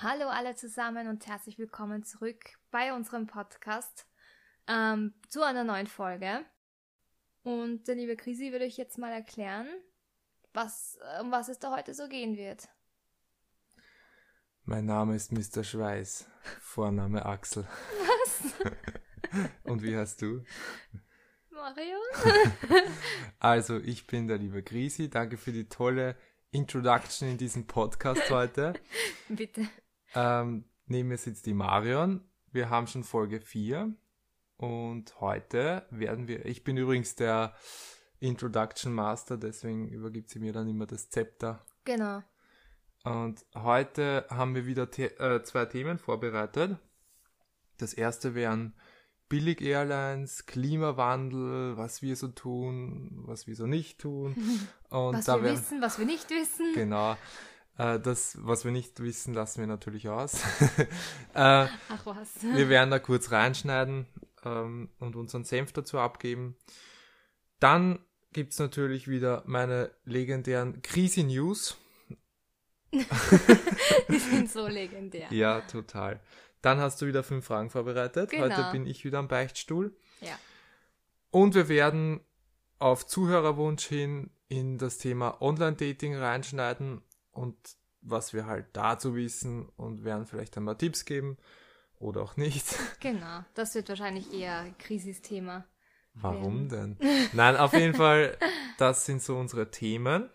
Hallo alle zusammen und herzlich willkommen zurück bei unserem Podcast ähm, zu einer neuen Folge. Und der liebe Krisi würde euch jetzt mal erklären, was, um was es da heute so gehen wird. Mein Name ist Mr. Schweiß, Vorname Axel. Was? Und wie heißt du? Marion? Also, ich bin der liebe Krisi. Danke für die tolle Introduction in diesem Podcast heute. Bitte. Ähm, neben mir sitzt die Marion. Wir haben schon Folge 4 und heute werden wir, ich bin übrigens der Introduction Master, deswegen übergibt sie mir dann immer das Zepter. Genau. Und heute haben wir wieder The äh, zwei Themen vorbereitet. Das erste wären Billig Airlines, Klimawandel, was wir so tun, was wir so nicht tun. Und was da wir wissen, was wir nicht wissen. Genau. Äh, das, was wir nicht wissen, lassen wir natürlich aus. äh, Ach was. wir werden da kurz reinschneiden ähm, und unseren Senf dazu abgeben. Dann gibt es natürlich wieder meine legendären Krisi-News. Die sind so legendär. Ja, total. Dann hast du wieder fünf Fragen vorbereitet. Genau. Heute bin ich wieder am Beichtstuhl. Ja. Und wir werden auf Zuhörerwunsch hin in das Thema Online-Dating reinschneiden und was wir halt dazu wissen und werden vielleicht ein paar Tipps geben oder auch nicht. Genau. Das wird wahrscheinlich eher Krisis-Thema. Warum denn? Nein, auf jeden Fall, das sind so unsere Themen.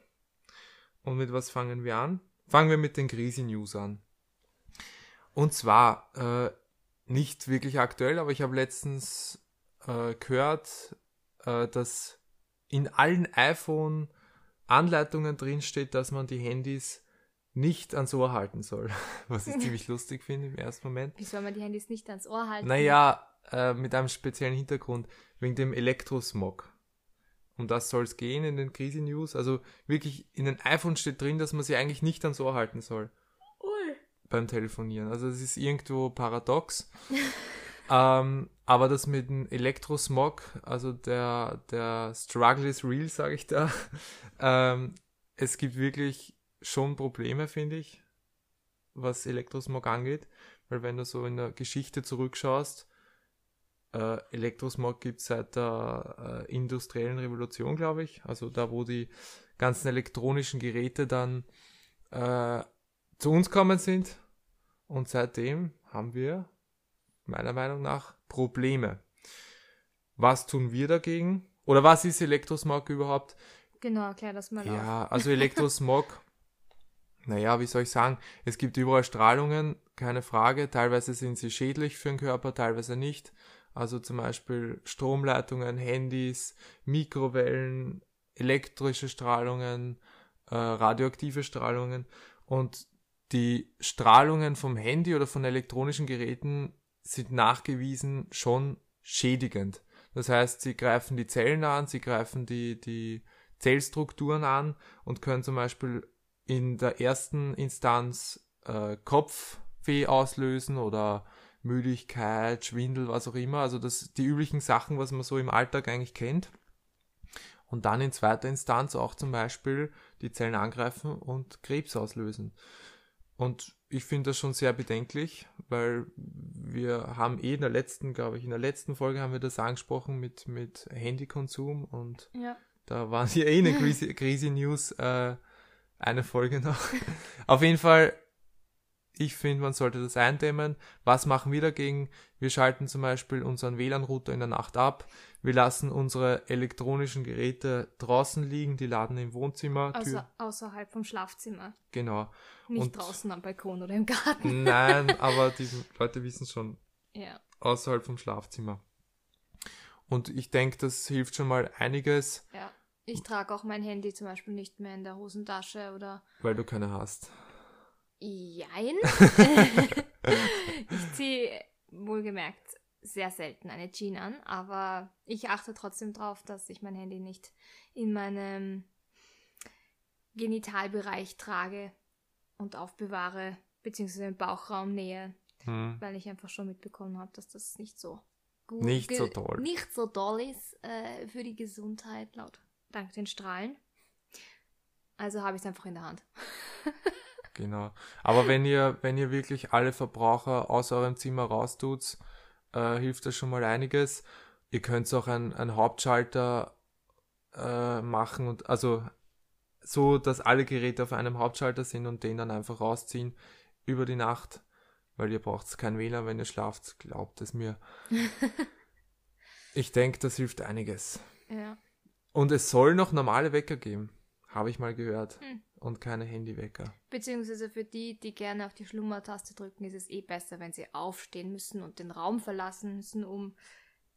Und mit was fangen wir an? Fangen wir mit den Krisi-News an. Und zwar, äh, nicht wirklich aktuell, aber ich habe letztens äh, gehört, äh, dass in allen iPhone Anleitungen drinsteht, dass man die Handys nicht ans Ohr halten soll. Was ich ziemlich lustig finde im ersten Moment. Wie soll man die Handys nicht ans Ohr halten? Naja, äh, mit einem speziellen Hintergrund, wegen dem Elektrosmog. Um das soll es gehen in den Krisi-News. Also wirklich in den iPhone steht drin, dass man sie eigentlich nicht ans Ohr halten soll Ui. beim Telefonieren. Also es ist irgendwo paradox. ähm, aber das mit dem Elektrosmog, also der, der Struggle is real, sage ich da. ähm, es gibt wirklich schon Probleme, finde ich, was Elektrosmog angeht. Weil wenn du so in der Geschichte zurückschaust, äh, Elektrosmog gibt es seit der äh, industriellen Revolution, glaube ich. Also da, wo die ganzen elektronischen Geräte dann äh, zu uns kommen sind. Und seitdem haben wir meiner Meinung nach Probleme. Was tun wir dagegen? Oder was ist Elektrosmog überhaupt? Genau, erklär das mal auf. Ja, also Elektrosmog, naja, wie soll ich sagen, es gibt überall Strahlungen, keine Frage. Teilweise sind sie schädlich für den Körper, teilweise nicht. Also zum Beispiel Stromleitungen, Handys, Mikrowellen, elektrische Strahlungen, äh, radioaktive Strahlungen. Und die Strahlungen vom Handy oder von elektronischen Geräten sind nachgewiesen schon schädigend. Das heißt, sie greifen die Zellen an, sie greifen die, die Zellstrukturen an und können zum Beispiel in der ersten Instanz äh, Kopfweh auslösen oder Müdigkeit, Schwindel, was auch immer. Also das die üblichen Sachen, was man so im Alltag eigentlich kennt. Und dann in zweiter Instanz auch zum Beispiel die Zellen angreifen und Krebs auslösen. Und ich finde das schon sehr bedenklich, weil wir haben eh in der letzten, glaube ich, in der letzten Folge haben wir das angesprochen mit, mit Handykonsum und Ja. da waren ja eh eine Crazy, Crazy News, äh, eine Folge noch. Auf jeden Fall, ich finde, man sollte das eindämmen. Was machen wir dagegen? Wir schalten zum Beispiel unseren WLAN-Router in der Nacht ab. Wir lassen unsere elektronischen Geräte draußen liegen, die laden im Wohnzimmer. Tür, Außer, außerhalb vom Schlafzimmer. genau. Nicht Und- draußen am Balkon oder im Garten. Nein, aber die Leute wissen schon, Ja. außerhalb vom Schlafzimmer. Und ich denke, das hilft schon mal einiges, Ja. Ich trage auch mein Handy zum Beispiel nicht mehr in der Hosentasche oder weil du keine hast. Jein. ich ziehe wohlgemerkt sehr selten eine Jean an, aber ich achte trotzdem darauf, dass ich mein Handy nicht in meinem Genitalbereich trage und aufbewahre, beziehungsweise im Bauchraum nähe, Hm. weil ich einfach schon mitbekommen habe, dass das nicht so gut Nicht so toll. nicht so toll ist äh, für die Gesundheit, laut dank den Strahlen. Also habe ich es einfach in der Hand. Genau. Aber wenn ihr, wenn ihr wirklich alle Verbraucher aus eurem Zimmer raustut, äh, hilft das schon mal einiges. Ihr könnt auch einen, einen Hauptschalter äh, machen und also so, dass alle Geräte auf einem Hauptschalter sind und den dann einfach rausziehen über die Nacht, weil ihr braucht kein WLAN, wenn ihr schlaft, glaubt es mir. ich denke, das hilft einiges. Ja. Und es soll noch normale Wecker geben, habe ich mal gehört. Hm. Und keine Handywecker. Beziehungsweise für die, die gerne auf die Schlummertaste drücken, ist es eh besser, wenn sie aufstehen müssen und den Raum verlassen müssen, um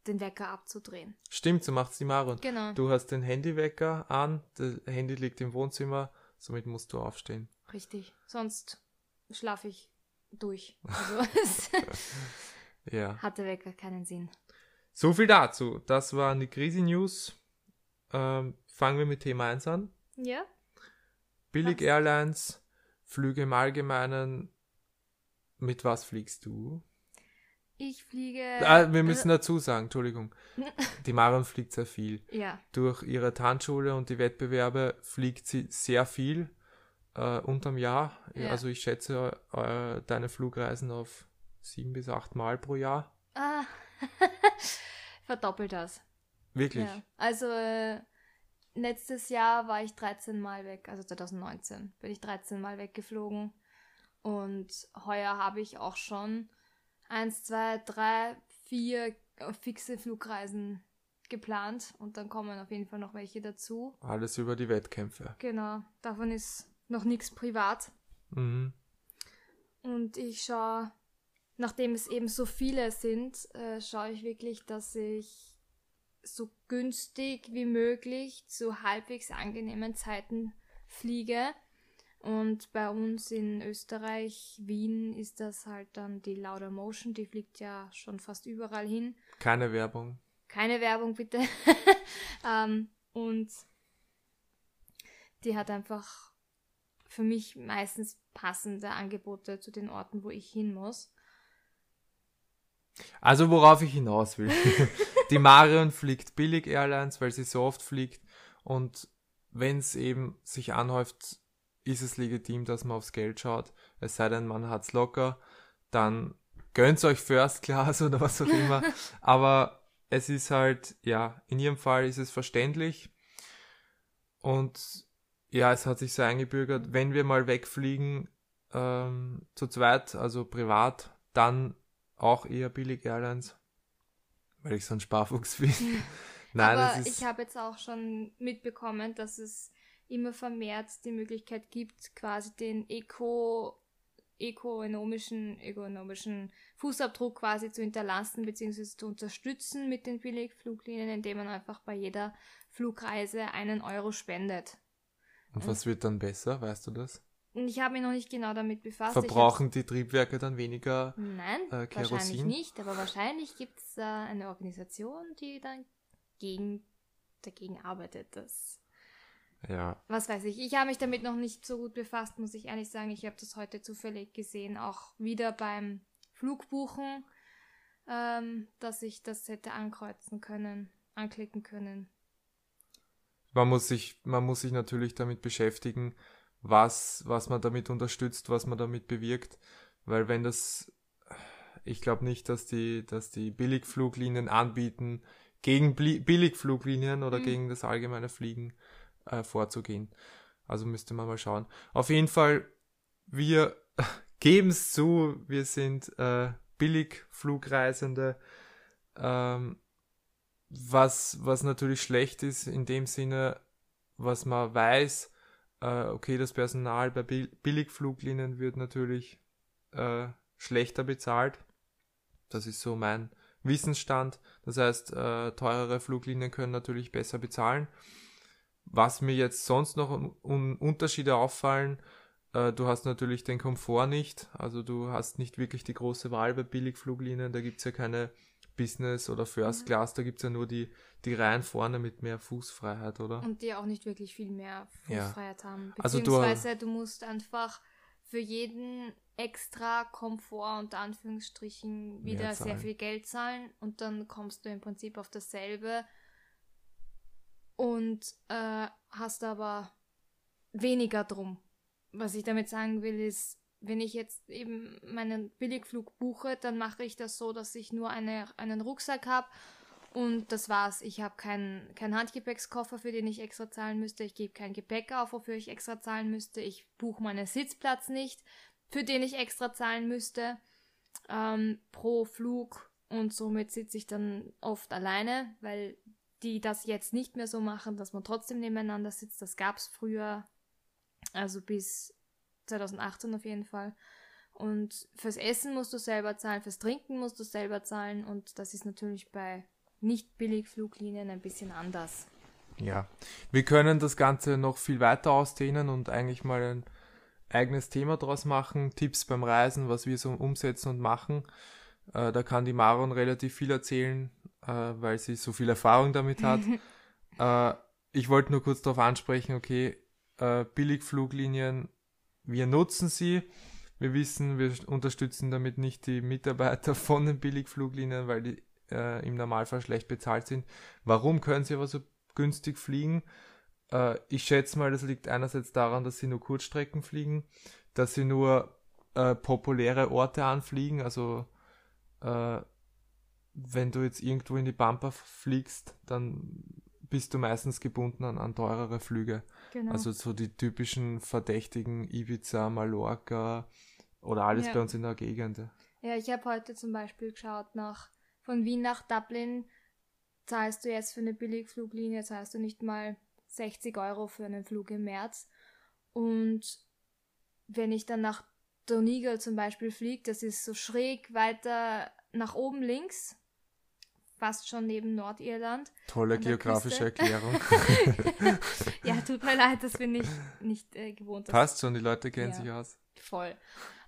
den Wecker abzudrehen. Stimmt, so macht's die Maron. Genau. Du hast den Handywecker an, das Handy liegt im Wohnzimmer, somit musst du aufstehen. Richtig. Sonst schlafe ich durch. Also Ja. hat der Wecker keinen Sinn. So viel dazu. Das waren die Krisi News. Ähm, fangen wir mit Thema 1 an. Ja? Billig Was? Airlines, Flüge im Allgemeinen. Mit was fliegst du? Ich fliege. ah, wir müssen dazu sagen, Entschuldigung. Die Maron fliegt sehr viel. Ja, Durch ihre Tanzschule und die Wettbewerbe fliegt sie sehr viel äh, unterm Jahr. Ja. Also ich schätze äh, deine Flugreisen auf sieben bis acht Mal pro Jahr. Ah, verdoppelt das. Wirklich. Ja. Also äh, letztes Jahr war ich 13 Mal weg, also 2019 bin ich 13 Mal weggeflogen. Und heuer habe ich auch schon eins, zwei, drei, vier äh, fixe Flugreisen geplant. Und dann kommen auf jeden Fall noch welche dazu. Alles über die Wettkämpfe. Genau, davon ist noch nichts privat. Mhm. Und ich schaue, nachdem es eben so viele sind, äh, schaue ich wirklich, dass ich so günstig wie möglich zu halbwegs angenehmen Zeiten fliege. Und bei uns in Österreich, Wien, ist das halt dann die Lauder Motion, die fliegt ja schon fast überall hin. Keine Werbung. Keine Werbung bitte. ähm, und die hat einfach für mich meistens passende Angebote zu den Orten, wo ich hin muss. Also worauf ich hinaus will. die Marion fliegt billig Airlines, weil sie so oft fliegt. Und wenn es eben sich anhäuft, ist es legitim, dass man aufs Geld schaut. Es sei denn, man hat's locker. Dann gönnt euch First Class oder was auch immer. Aber es ist halt, ja, in ihrem Fall ist es verständlich. Und ja, es hat sich so eingebürgert, wenn wir mal wegfliegen, ähm, zu zweit, also privat, dann auch eher billig Airlines, weil ich so ein Sparfuchs bin. Nein, Aber ist, ich habe jetzt auch schon mitbekommen, dass es immer vermehrt die Möglichkeit gibt, quasi den Eco, ökonomischen, ökonomischen Fußabdruck quasi zu hinterlassen bzw. zu unterstützen mit den Billigfluglinien, indem man einfach bei jeder Flugreise einen Euro spendet. und was wird dann besser, weißt du das? Ich habe mich noch nicht genau damit befasst. Verbrauchen die Triebwerke dann weniger? Nein, äh, wahrscheinlich Kerosin? nicht, aber wahrscheinlich gibt es äh, eine Organisation, die dann gegen, dagegen arbeitet, dass Ja, was weiß ich. Ich habe mich damit noch nicht so gut befasst, muss ich ehrlich sagen. Ich habe das heute zufällig gesehen, auch wieder beim Flugbuchen, ähm, dass ich das hätte ankreuzen können, anklicken können. man muss sich, man muss sich natürlich damit beschäftigen, was, was man damit unterstützt, was man damit bewirkt, weil wenn das, ich glaube nicht, dass die, dass die Billigfluglinien anbieten, gegen Bli- Billigfluglinien oder Mhm. gegen das allgemeine Fliegen äh, vorzugehen. Also müsste man mal schauen. Auf jeden Fall, wir geben es zu, wir sind äh, Billigflugreisende. Ähm, was, was natürlich schlecht ist in dem Sinne, was man weiß, äh, okay, das Personal bei Bil Billigfluglinien wird natürlich äh, schlechter bezahlt. Das ist so mein Wissensstand. Das heißt, äh, teurere Fluglinien können natürlich besser bezahlen. Was mir jetzt sonst noch un Unterschiede auffallen, äh, du hast natürlich den Komfort nicht. Also du hast nicht wirklich die große Wahl bei Billigfluglinien. Da gibt's ja keine Business oder First Mhm. Class, da gibt's ja nur die, die Reihen vorne mit mehr Fußfreiheit, oder? Und die auch nicht wirklich viel mehr Ja. Fußfreiheit haben. Also du- Beziehungsweise du, musst einfach für jeden extra Komfort unter Anführungsstrichen wieder sehr viel Geld zahlen und dann kommst du im Prinzip auf dasselbe und äh, hast aber weniger drum. was ich damit sagen will, ist, wenn ich jetzt eben meinen Billigflug buche, dann mache ich das so, dass ich nur eine, einen Rucksack habe und das war's. Ich habe keinen kein Handgepäckskoffer, für den ich extra zahlen müsste. Ich gebe kein Gepäck auf, wofür ich extra zahlen müsste. Ich buche meinen Sitzplatz nicht, für den ich extra zahlen müsste ähm, pro Flug. Und somit sitze ich dann oft alleine, weil die das jetzt nicht mehr so machen, dass man trotzdem nebeneinander sitzt. Das gab es früher, also bis 2018 auf jeden Fall. Und fürs Essen musst du selber zahlen, fürs Trinken musst du selber zahlen und das ist natürlich bei nicht billig Fluglinien ein bisschen anders. Ja, wir können das Ganze noch viel weiter ausdehnen und eigentlich mal ein eigenes Thema draus machen. Tipps beim Reisen, was wir so umsetzen und machen. Äh, da kann die Maron relativ viel erzählen, äh, weil sie so viel Erfahrung damit hat. äh, ich wollte nur kurz darauf ansprechen, okay, äh, Billigfluglinien, wir nutzen sie. Wir wissen, wir unterstützen damit nicht die Mitarbeiter von den Billigfluglinien, weil die äh, im Normalfall schlecht bezahlt sind. Warum können sie aber so günstig fliegen? Äh, ich schätze mal, das liegt einerseits daran, dass sie nur Kurzstrecken fliegen, dass sie nur äh, populäre Orte anfliegen. Also äh, wenn du jetzt irgendwo in die Pampa fliegst, dann bist du meistens gebunden an, an teurere Flüge. Genau. Also so die typischen verdächtigen Ibiza, Mallorca oder alles ja. bei uns in der Gegend. Ja, ich habe heute zum Beispiel geschaut nach von Wien nach Dublin zahlst du jetzt für eine Billigfluglinie, zahlst du nicht mal 60 Euro für einen Flug im März. Und wenn ich dann nach Donegal zum Beispiel fliege, das ist so schräg weiter nach oben links, fast schon neben Nordirland. Tolle geografische Erklärung. ja, tut mir leid, das bin ich nicht äh, gewohnt. Passt schon, die Leute kennen ja, sich aus. Voll.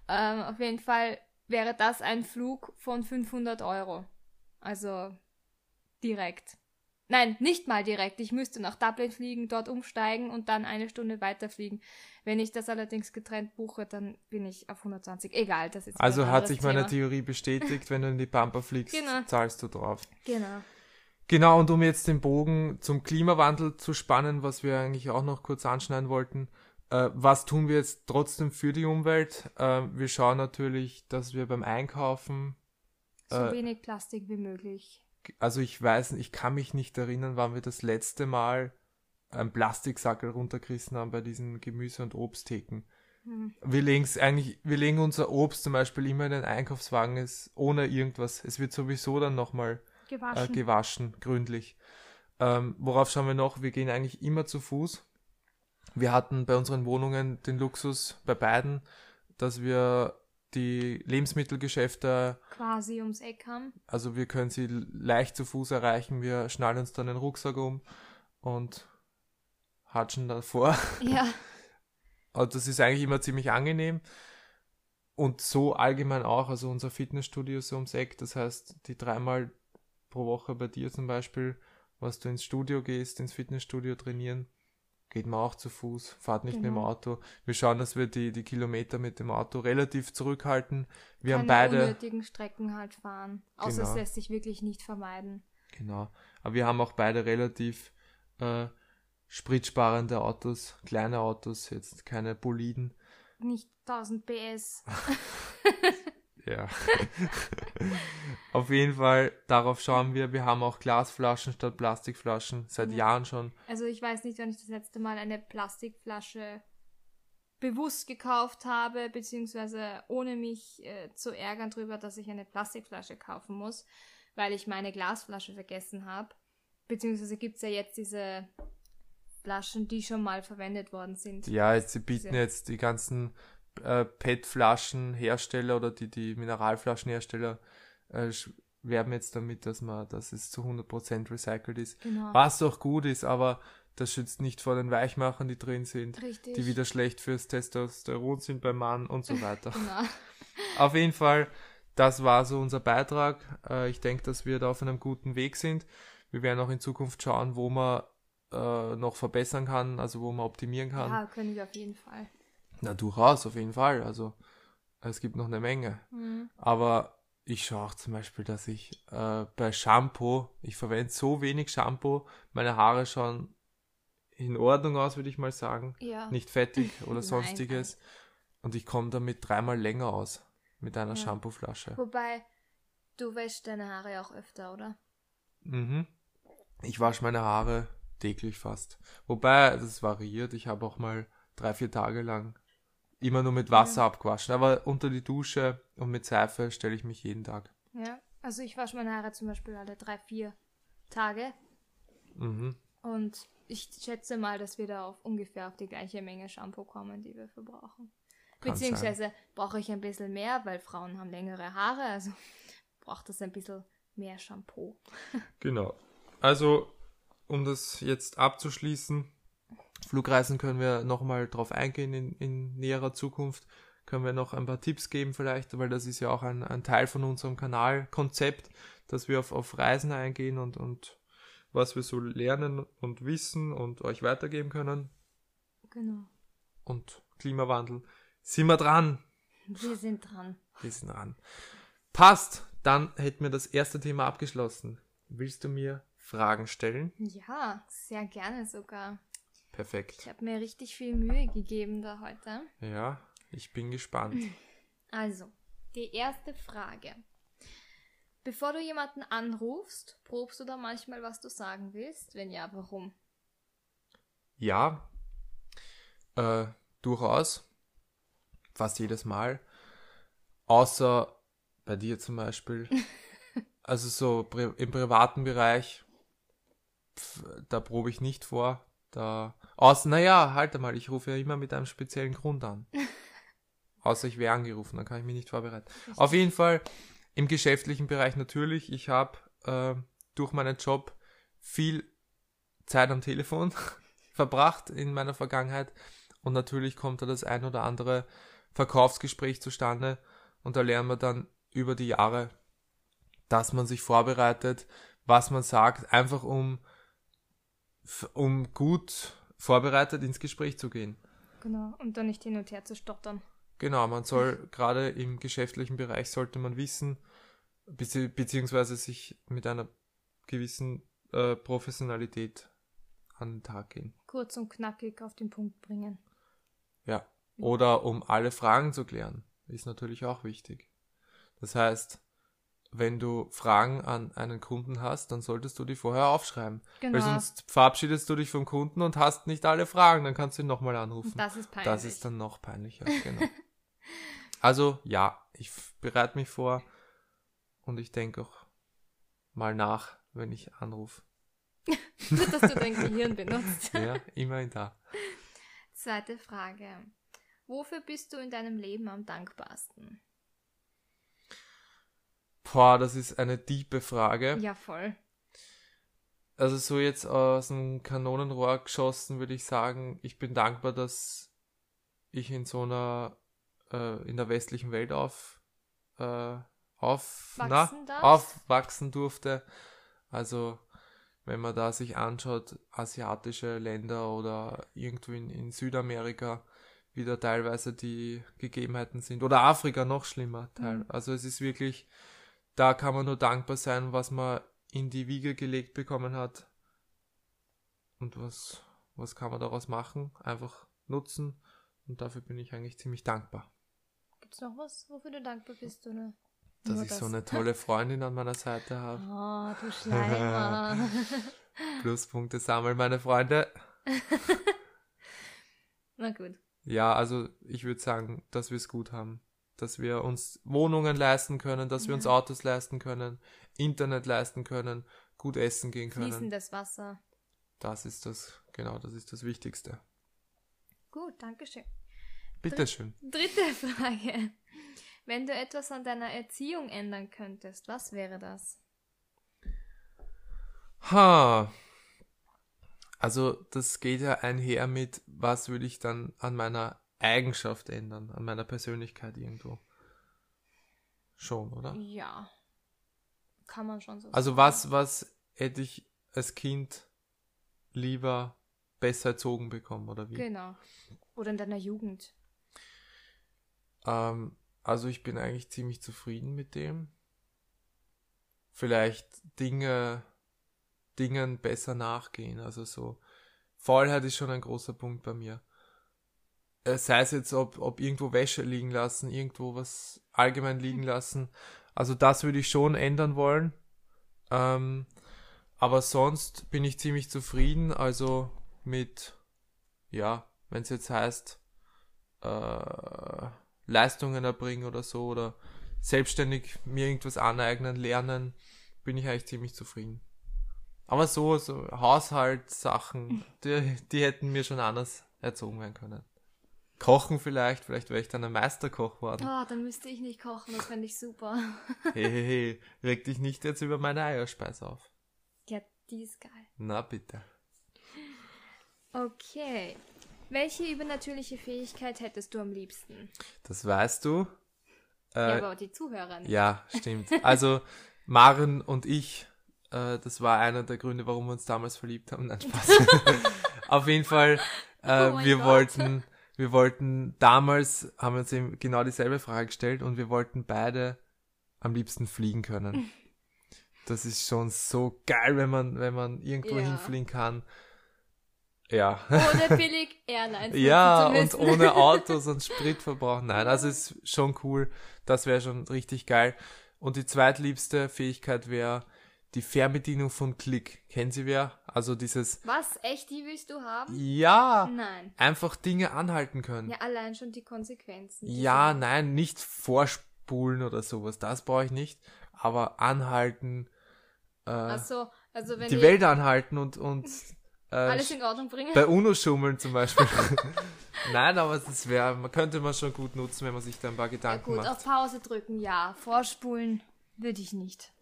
Ähm, auf jeden Fall wäre das ein Flug von 500 Euro. Also direkt. Nein, nicht mal direkt. Ich müsste nach Dublin fliegen, dort umsteigen und dann eine Stunde weiterfliegen. Wenn ich das allerdings getrennt buche, dann bin ich auf 120. Egal, das ist Also hat sich meine Theorie bestätigt, wenn du in die Pampa fliegst, genau. zahlst du drauf. Genau. Genau, und um jetzt den Bogen zum Klimawandel zu spannen, was wir eigentlich auch noch kurz anschneiden wollten, äh, was tun wir jetzt trotzdem für die Umwelt? Äh, wir schauen natürlich, dass wir beim Einkaufen so äh, wenig Plastik wie möglich. Also ich weiß, ich kann mich nicht erinnern, wann wir das letzte Mal einen Plastiksackel runtergerissen haben bei diesen Gemüse- und Obsttheken. Hm. Wir legen es eigentlich, wir legen unser Obst zum Beispiel immer in den Einkaufswagen, ist ohne irgendwas. Es wird sowieso dann nochmal äh, gewaschen. Äh, gewaschen, gründlich. Ähm, worauf schauen wir noch? Wir gehen eigentlich immer zu Fuß. Wir hatten bei unseren Wohnungen den Luxus bei beiden, dass wir die Lebensmittelgeschäfte quasi ums Eck haben. Also wir können sie leicht zu Fuß erreichen. Wir schnallen uns dann den Rucksack um und hatschen davor. Ja. Also das ist eigentlich immer ziemlich angenehm. Und so allgemein auch, also unser Fitnessstudio ist so ums Eck. Das heißt, die dreimal pro Woche bei dir zum Beispiel, was du ins Studio gehst, ins Fitnessstudio trainieren, geht man auch zu Fuß, fahrt nicht genau. mit dem genau. Auto. Wir schauen, dass wir die, die Kilometer mit dem Auto relativ zurückhalten. Wir Keine haben beide. unnötigen Strecken halt fahren. Außer genau. es lässt sich wirklich nicht vermeiden. Genau. Aber wir haben auch beide relativ äh, spritsparende Autos, kleine Autos, jetzt keine Boliden. Nicht 1000 PS. Ja. Auf jeden Fall, darauf schauen wir. Wir haben auch Glasflaschen statt Plastikflaschen, seit ja. Jahren schon. Also ich weiß nicht, wann ich das letzte Mal eine Plastikflasche bewusst gekauft habe, beziehungsweise ohne mich äh, zu ärgern darüber, dass ich eine Plastikflasche kaufen muss, weil ich meine Glasflasche vergessen habe. Beziehungsweise gibt es ja jetzt diese Flaschen, die schon mal verwendet worden sind. Ja, jetzt, sie bieten jetzt die ganzen äh, PET-Flaschenhersteller oder die, die Mineralflaschenhersteller äh, werben jetzt damit, dass man, dass es zu 100% recycelt ist. Genau. Was auch gut ist, aber das schützt nicht vor den Weichmachern, die drin sind, Richtig. die wieder schlecht fürs Testosteron sind beim Mann und so weiter. genau. Auf jeden Fall, das war so unser Beitrag. Äh, ich denke, dass wir da auf einem guten Weg sind. Wir werden auch in Zukunft schauen, wo man äh, noch verbessern kann, also wo man optimieren kann. Ja, können wir auf jeden Fall. Na, durchaus, auf jeden Fall. Also, es gibt noch eine Menge. Mhm. Aber ich schaue auch zum Beispiel, dass ich äh, bei Shampoo, ich verwende so wenig Shampoo, meine Haare schauen in Ordnung aus, würde ich mal sagen. Ja. Nicht fettig oder Nein, sonstiges. Und ich komme damit dreimal länger aus mit einer Ja. Shampooflasche. Wobei, du wäschst deine Haare auch öfter, oder? Mhm. Ich wasche meine Haare täglich fast. Wobei, das variiert. Ich habe auch mal drei, vier Tage lang immer nur mit Wasser abgewaschen. Aber unter die Dusche und mit Seife stelle ich mich jeden Tag. Ja. Also ich wasche meine Haare zum Beispiel alle drei, vier Tage. Mhm. Und ich schätze mal, dass wir da auf ungefähr auf die gleiche Menge Shampoo kommen, die wir verbrauchen. Kann Beziehungsweise brauche ich ein bisschen mehr, weil Frauen haben längere Haare, also braucht das ein bisschen mehr Shampoo. Genau. Also, um das jetzt abzuschließen, Flugreisen können wir nochmal drauf eingehen in, in näherer Zukunft. Können wir noch ein paar Tipps geben vielleicht, weil das ist ja auch ein, ein Teil von unserem Kanalkonzept, dass wir auf, auf Reisen eingehen und, und was wir so lernen und wissen und euch weitergeben können. Genau. Und Klimawandel. Sind wir dran? Wir sind dran. Wir sind dran. Passt. Dann hätten wir das erste Thema abgeschlossen. Willst du mir Fragen stellen? Ja, sehr gerne sogar. Perfekt. Ich habe mir richtig viel Mühe gegeben da heute. Ja, ich bin gespannt. Also, die erste Frage. Bevor du jemanden anrufst, probst du da manchmal, was du sagen willst? Wenn ja, warum? Ja, äh, durchaus. Fast jedes Mal. Außer bei dir zum Beispiel. also so pri im privaten Bereich, pf, da probe ich nicht vor. Da, außer, naja, halt einmal, ich rufe ja immer mit einem speziellen Grund an. Außer ich wäre angerufen, dann kann ich mich nicht vorbereiten. Auf jeden Fall im geschäftlichen Bereich natürlich. Ich habe äh, durch meinen Job viel Zeit am Telefon verbracht in meiner Vergangenheit und natürlich kommt da das ein oder andere Verkaufsgespräch zustande und da lernen wir dann über die Jahre, dass man sich vorbereitet, was man sagt, einfach um, um gut vorbereitet ins Gespräch zu gehen. Genau, und dann nicht hin und her zu stottern. Genau, man soll gerade im geschäftlichen Bereich sollte man wissen, bezieh- beziehungsweise sich mit einer gewissen äh, Professionalität an den Tag gehen. Kurz und knackig auf den Punkt bringen. Ja. Oder um alle Fragen zu klären, ist natürlich auch wichtig. Das heißt, wenn du Fragen an einen Kunden hast, dann solltest du die vorher aufschreiben. Genau. Weil sonst verabschiedest du dich vom Kunden und hast nicht alle Fragen, dann kannst du ihn nochmal anrufen. das ist peinlich. Das ist dann noch peinlicher, genau. also ja, ich bereite mich vor und ich denke auch mal nach, wenn ich anrufe. Gut, dass du dein Gehirn benutzt. Ja, immerhin da. Zweite Frage. Wofür bist du in deinem Leben am dankbarsten? Boah, das ist eine tiefe Frage. Ja, voll. Also so jetzt aus dem Kanonenrohr geschossen würde ich sagen, ich bin dankbar, dass ich in so einer, äh, in der westlichen Welt auf, äh, auf, na, Wachsen aufwachsen durfte. Also wenn man da sich anschaut, asiatische Länder oder irgendwo in, in Südamerika, wie da teilweise die Gegebenheiten sind. Oder Afrika noch schlimmer. Teil. Mhm. Also es ist wirklich, da kann man nur dankbar sein, was man in die Wiege gelegt bekommen hat. Und was, was kann man daraus machen? Einfach nutzen. Und dafür bin ich eigentlich ziemlich dankbar. Gibt's noch was, wofür du dankbar bist, oder? Dass Nur ich so eine tolle Freundin an meiner Seite habe. Oh, du Schleimer. Pluspunkte sammeln meine Freunde. Na gut. Ja, also ich würde sagen, dass wir es gut haben. Dass wir uns Wohnungen leisten können, dass wir uns Ja. Autos leisten können, Internet leisten können, gut essen gehen können. Fließendes Wasser. Das ist das, genau, das ist das Wichtigste. Gut, danke schön. Bitteschön. Dritte Frage. Wenn du etwas an deiner Erziehung ändern könntest, was wäre das? Ha. Also das geht ja einher mit, was würde ich dann an meiner Eigenschaft ändern, an meiner Persönlichkeit irgendwo. Schon, oder? Ja. Kann man schon so Also sagen. was, was hätte ich als Kind lieber besser erzogen bekommen, oder wie? Genau. Oder in deiner Jugend. Ähm, also ich bin eigentlich ziemlich zufrieden mit dem. Vielleicht Dinge, Dingen besser nachgehen, also so Faulheit ist schon ein großer Punkt bei mir. Äh, sei es jetzt, ob, ob irgendwo Wäsche liegen lassen, irgendwo was allgemein liegen lassen. Also das würde ich schon ändern wollen. Ähm, aber sonst bin ich ziemlich zufrieden. Also mit, ja, wenn es jetzt heißt, äh, Leistungen erbringen oder so oder selbstständig mir irgendwas aneignen, lernen, bin ich eigentlich ziemlich zufrieden. Aber so, so Haushaltssachen, die, die hätten mir schon anders erzogen werden können. Kochen vielleicht, vielleicht wäre ich dann ein Meisterkoch worden. Oh, dann müsste ich nicht kochen, das fände ich super. Hey, hey, hey, reg dich nicht jetzt über meine Eierspeise auf. Ja, die ist geil. Na bitte. Okay. Welche übernatürliche Fähigkeit hättest du am liebsten? Das weißt du. ja, Äh, aber die Zuhörer nicht. ja, stimmt. Also Maren und ich, äh, das war einer der Gründe, warum wir uns damals verliebt haben. Nein, Spaß. Auf jeden Fall, äh, Oh wir Gott. wollten, wir wollten damals, haben wir uns eben genau dieselbe Frage gestellt und wir wollten beide am liebsten fliegen können. Das ist schon so geil, wenn man, wenn man irgendwo Ja. hinfliegen kann. Ja. Ohne billig Airlines. Ja, und ohne Autos und Spritverbrauch. Nein, also ist schon cool. Das wäre schon richtig geil. Und die zweitliebste Fähigkeit wäre die Fernbedienung von Klick. Kennen Sie wer? Also dieses, Was? Echt, die willst du haben? ja, Nein. einfach Dinge anhalten können. Ja, allein schon die Konsequenzen. die Ja, nein, nicht vorspulen oder sowas. Das brauche ich nicht. Aber anhalten, äh, Ach so, also wenn die Welt anhalten und, und äh, alles in Ordnung bringen. bei UNO schummeln zum Beispiel. Nein, aber das wäre, man könnte man schon gut nutzen, wenn man sich da ein paar Ja, Gedanken gut, macht. auf Pause drücken, ja. Vorspulen würde ich nicht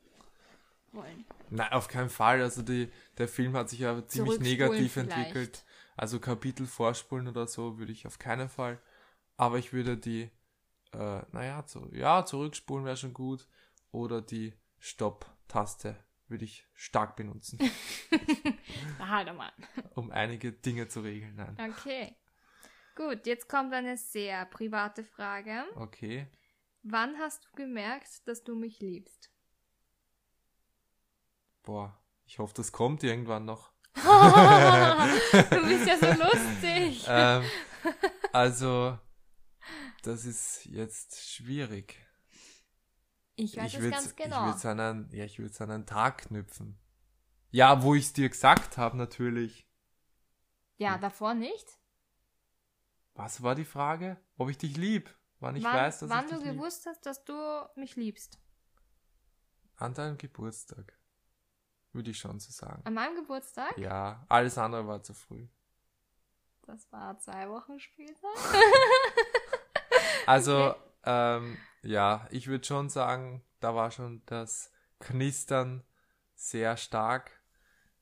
wollen. Nein, auf keinen Fall. Also die, der Film hat sich ja ziemlich negativ vielleicht. entwickelt. Also Kapitel vorspulen oder so würde ich auf keinen Fall. Aber ich würde die, äh, naja, zu, ja, zurückspulen wäre schon gut. Oder die Stopp-Taste würde ich stark benutzen, Na, halt mal. um einige Dinge zu regeln. Nein. Okay. Gut, jetzt kommt eine sehr private Frage. Okay. Wann hast du gemerkt, dass du mich liebst? Boah, ich hoffe, das kommt irgendwann noch. du bist ja so lustig. ähm, also, das ist jetzt schwierig. Ich weiß ich es würde ganz ich genau. würd's an einen, ja, ich würde es an einen Tag knüpfen. Ja, wo ich es dir gesagt habe, natürlich. Ja, davor nicht. Was war die Frage? Ob ich dich lieb? Wann ich wann weiß, dass wann ich du dich lieb. gewusst hast, dass du mich liebst. An deinem Geburtstag. Würde ich schon so sagen. An meinem Geburtstag? Ja, alles andere war zu früh. Das war zwei Wochen später. Also, ähm, ja, ich würde schon sagen, da war schon das Knistern sehr stark.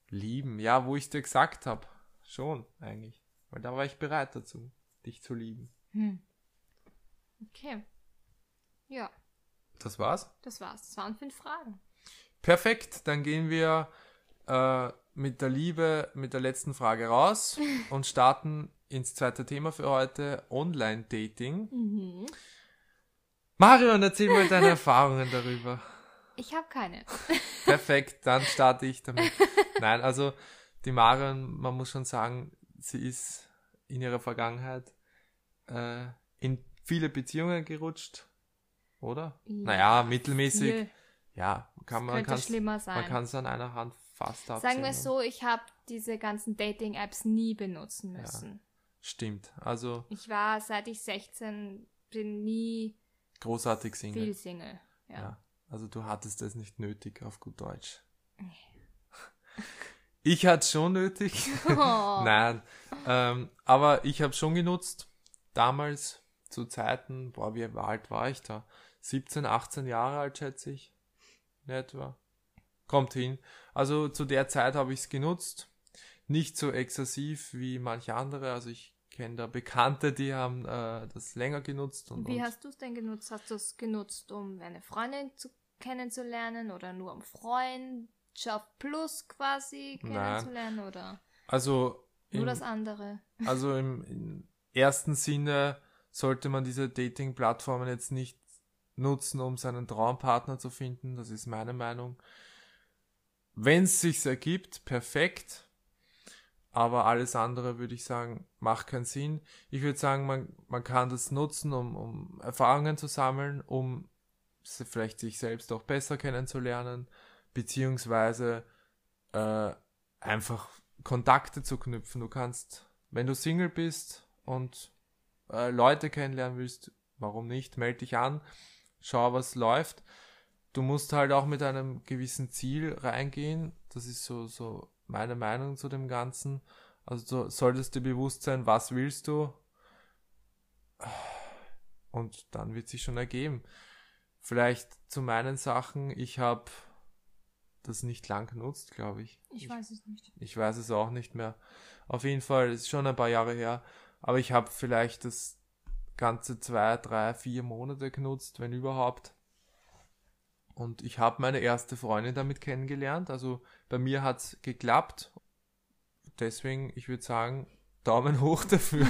Lieben, ja, wo ich dir gesagt habe. Schon, eigentlich. Weil da war ich bereit dazu, dich zu lieben. Hm. Okay. Ja, Das war's? das war's. Das waren fünf Fragen. Perfekt, dann gehen wir äh, mit der Liebe, mit der letzten Frage raus und starten ins zweite Thema für heute, Online-Dating. Mhm. Marion, erzähl mal deine Erfahrungen darüber. Ich habe keine. Perfekt, dann starte ich damit. Nein, also die Marion, man muss schon sagen, sie ist in ihrer Vergangenheit äh, in viele Beziehungen gerutscht, oder? Ja, naja, mittelmäßig. Viel. Ja, kann man Könnte kann's- schlimmer Man sein. kann es an einer Hand fast absehen. Sagen wir es so, ich habe diese ganzen Dating-Apps nie benutzen müssen. Stimmt. Also Ich war, seit ich 16 bin, nie großartig Single. viel Single. Ja. Ja. Also du hattest es nicht nötig, auf gut Deutsch. Ich hatte es schon nötig. Oh. Nein. Ähm, aber ich habe schon genutzt. Damals, zu Zeiten, boah, wie alt war ich da? 17, 18 Jahre alt, schätze ich. In etwa. Kommt hin. Also zu der Zeit habe ich es genutzt. Nicht so exzessiv wie manche andere. Also ich kenne da Bekannte, die haben äh, das länger genutzt. Und, Wie und hast du es denn genutzt? Hast du es genutzt, um eine Freundin zu, kennenzulernen oder nur um Freundschaft plus quasi Nein. kennenzulernen oder also nur im- das andere? Also im, im ersten Sinne sollte man diese Dating-Plattformen jetzt nicht nutzen, um seinen Traumpartner zu finden. Das ist meine Meinung. Wenn es sich ergibt, perfekt. aber alles andere würde ich sagen, macht keinen Sinn. Ich würde sagen, man, man kann das nutzen, um, um Erfahrungen zu sammeln, um vielleicht sich selbst auch besser kennenzulernen, beziehungsweise äh, einfach Kontakte zu knüpfen. Du kannst, wenn du Single bist und äh, Leute kennenlernen willst, warum nicht, melde dich an, schau, was läuft. Du musst halt auch mit einem gewissen Ziel reingehen. Das ist so, so meine Meinung zu dem Ganzen. Also du solltest dir bewusst sein, was willst du? Und dann wird sich schon ergeben. Vielleicht zu meinen Sachen, ich habe das nicht lang genutzt, glaube ich. Ich weiß es nicht. Ich weiß es auch nicht mehr. Auf jeden Fall, ist schon ein paar Jahre her. Aber ich habe vielleicht das ganze zwei, drei, vier Monate genutzt, wenn überhaupt. Und ich habe meine erste Freundin damit kennengelernt. Also bei mir hat es geklappt. Deswegen, ich würde sagen, Daumen hoch dafür.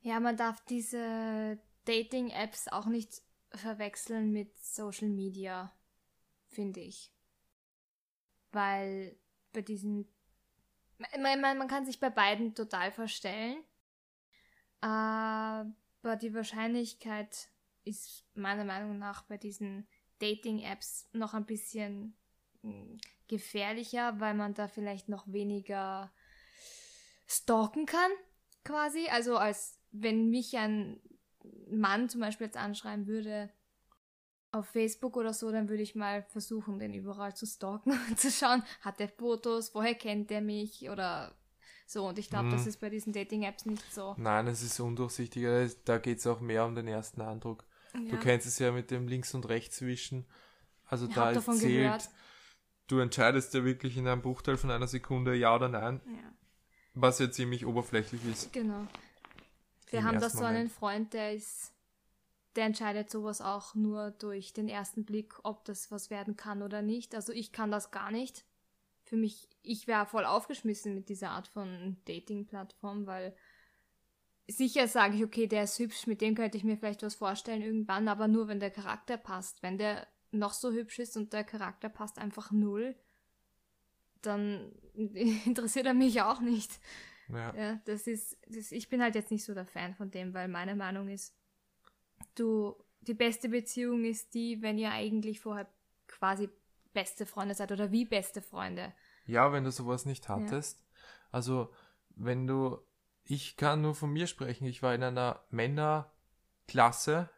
ja, man darf diese Dating-Apps auch nicht verwechseln mit Social Media, finde ich. Weil bei diesen. Man, man, man kann sich bei beiden total verstellen. Aber die Wahrscheinlichkeit ist meiner Meinung nach bei diesen Dating-Apps noch ein bisschen hm, gefährlicher, weil man da vielleicht noch weniger stalken kann, quasi. Also als wenn mich ein Mann zum Beispiel jetzt anschreiben würde auf Facebook oder so, dann würde ich mal versuchen, den überall zu stalken und zu schauen, hat er Fotos, woher kennt er mich oder so. Und ich glaube, hm. das ist bei diesen Dating-Apps nicht so. Nein, es ist undurchsichtiger. Da geht es auch mehr um den ersten Eindruck. Ja. Du kennst es ja mit dem Links- und Rechtswischen. Also ich da zählt, gehört. du entscheidest ja wirklich in einem Bruchteil von einer Sekunde ja oder nein. Ja. Was ja ziemlich oberflächlich ist. Genau. Wir haben da so Moment. einen Freund, der ist, der entscheidet sowas auch nur durch den ersten Blick, ob das was werden kann oder nicht. Also ich kann das gar nicht. Für mich, ich wäre voll aufgeschmissen mit dieser Art von Dating-Plattform, weil sicher sage ich, okay, der ist hübsch, mit dem könnte ich mir vielleicht was vorstellen irgendwann, aber nur wenn der Charakter passt. Wenn der noch so hübsch ist und der Charakter passt einfach null, dann interessiert er mich auch nicht. Ja. ja das ist, das, ich bin halt jetzt nicht so der Fan von dem, weil meine Meinung ist, du, die beste Beziehung ist die, wenn ihr eigentlich vorher quasi beste Freunde seid oder wie beste Freunde. Ja, wenn du sowas nicht hattest. Ja. Also, wenn du ich kann nur von mir sprechen. Ich war in einer Männerklasse,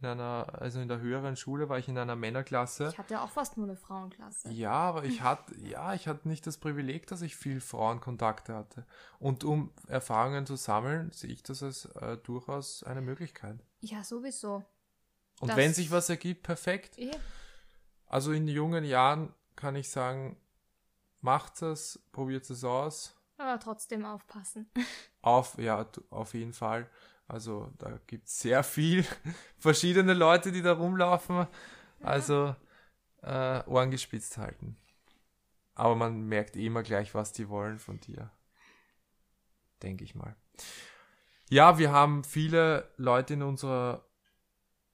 in einer, also in der höheren Schule war ich in einer Männerklasse. Ich hatte ja auch fast nur eine Frauenklasse. Ja, aber ich hatte, ja, ich hatte nicht das Privileg, dass ich viel Frauenkontakte hatte. Und um Erfahrungen zu sammeln, sehe ich das als äh, durchaus eine Möglichkeit. Ja, sowieso. Und das wenn sich was ergibt, perfekt. Ja. Also in jungen Jahren kann ich sagen, macht es, probiert es aus aber trotzdem aufpassen. Auf, ja, auf jeden Fall. Also da gibt es sehr viel verschiedene Leute, die da rumlaufen. Also äh, Ohren gespitzt halten. Aber man merkt eh immer gleich, was die wollen von dir. Denke ich mal. Ja, wir haben viele Leute in unserer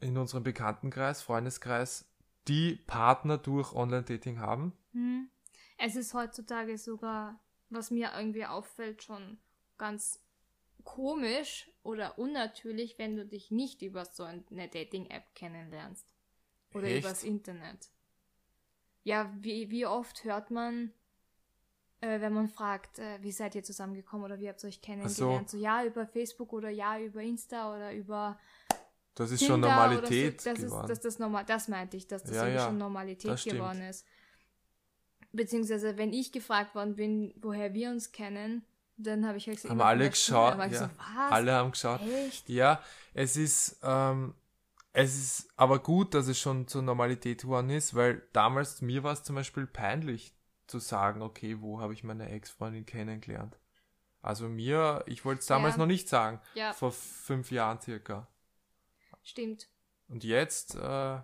in unserem Bekanntenkreis, Freundeskreis, die Partner durch Online-Dating haben. Hm. Es ist heutzutage sogar was mir irgendwie auffällt, schon ganz komisch oder unnatürlich, wenn du dich nicht über so eine Dating-App kennenlernst. Oder Echt? übers Internet. Ja, wie, wie oft hört man, äh, wenn man fragt, äh, wie seid ihr zusammengekommen oder wie habt ihr euch kennengelernt? So. so. ja, über Facebook oder ja, über Insta oder über. Das ist Tinder schon Normalität. So. Das, ist, das, das, normal, das meinte ich, dass das ja, ja, schon Normalität geworden ist beziehungsweise wenn ich gefragt worden bin, woher wir uns kennen, dann habe ich halt gesagt, haben alle geschaut, ja. So, alle haben geschaut. Echt? Ja, es ist, ähm, es ist aber gut, dass es schon zur Normalität geworden ist, weil damals mir war es zum Beispiel peinlich zu sagen, okay, wo habe ich meine Ex-Freundin kennengelernt. Also mir, ich wollte es damals ja. noch nicht sagen, ja. vor fünf Jahren circa. Stimmt. Und jetzt, äh,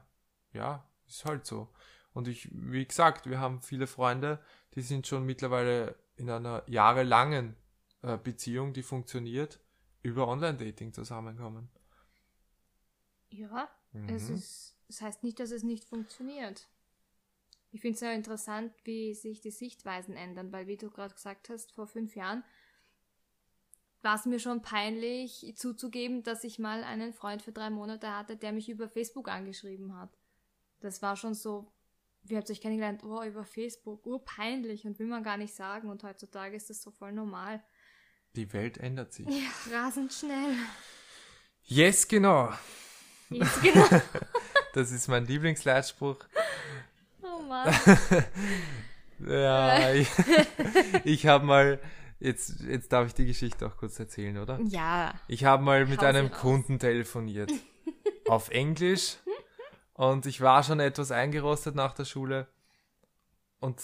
ja, ist halt so. Und ich, wie gesagt, wir haben viele Freunde, die sind schon mittlerweile in einer jahrelangen äh, Beziehung, die funktioniert, über Online-Dating zusammenkommen. Ja, mhm. es ist, das heißt nicht, dass es nicht funktioniert. Ich finde es ja interessant, wie sich die Sichtweisen ändern, weil wie du gerade gesagt hast, vor fünf Jahren war es mir schon peinlich zuzugeben, dass ich mal einen Freund für drei Monate hatte, der mich über Facebook angeschrieben hat. Das war schon so, wie habt ihr euch kennengelernt? Oh, über Facebook, urpeinlich und will man gar nicht sagen. Und heutzutage ist das so voll normal. Die Welt ändert sich. Ja, rasend schnell. Yes, genau. Yes, genau. das ist mein Lieblingsleitspruch. Oh Mann. ja, ich, ich habe mal, jetzt, jetzt darf ich die Geschichte auch kurz erzählen, oder? Ja. Ich habe mal mit einem raus. Kunden telefoniert. auf Englisch. Und ich war schon etwas eingerostet nach der Schule. Und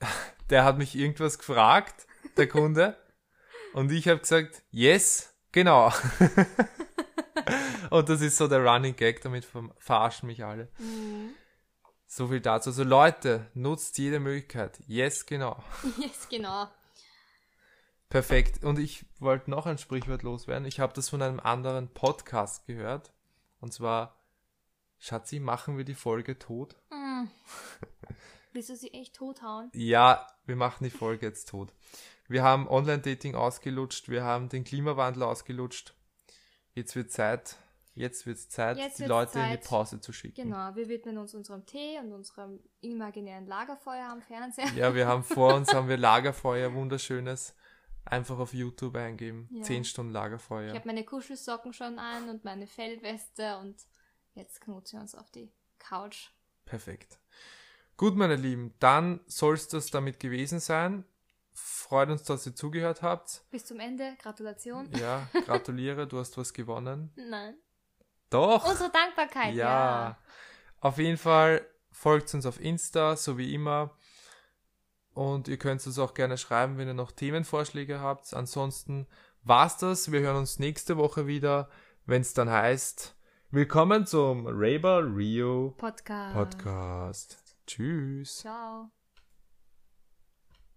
der hat mich irgendwas gefragt, der Kunde. Und ich habe gesagt, yes, genau. Und das ist so der Running Gag, damit ver- verarschen mich alle. Mhm. So viel dazu. Also Leute, nutzt jede Möglichkeit. Yes, genau. Yes, genau. Perfekt. Und ich wollte noch ein Sprichwort loswerden. Ich habe das von einem anderen Podcast gehört. Und zwar, Schatzi, machen wir die Folge tot? Mm. Willst du sie echt tothauen? Ja, wir machen die Folge jetzt tot. Wir haben Online-Dating ausgelutscht, wir haben den Klimawandel ausgelutscht. Jetzt wird Zeit, jetzt wird Zeit, Jetzt die Leute in die Zeit. Pause zu schicken. Genau, wir widmen uns unserem Tee und unserem imaginären Lagerfeuer am Fernseher. Ja, wir haben vor uns haben wir Lagerfeuer, wunderschönes. Einfach auf YouTube eingeben. Ja. Zehn Stunden Ich Lagerfeuer. habe meine Kuschelsocken schon an und meine Fellweste und jetzt knutschen wir uns auf die Couch. Perfekt. Gut, meine Lieben, dann soll es das damit gewesen sein. Freut uns, dass ihr zugehört habt. Bis zum Ende, Gratulation. Ja, gratuliere, du hast was gewonnen. Nein. Doch! Unsere Dankbarkeit, ja. Ja. Auf jeden Fall folgt uns auf Insta, so wie immer. Und ihr könnt uns auch gerne schreiben, wenn ihr noch Themenvorschläge habt. Ansonsten war's das. Wir hören uns nächste Woche wieder, wenn es dann heißt, willkommen zum Raber Rio Podcast. Podcast. Tschüss. Ciao.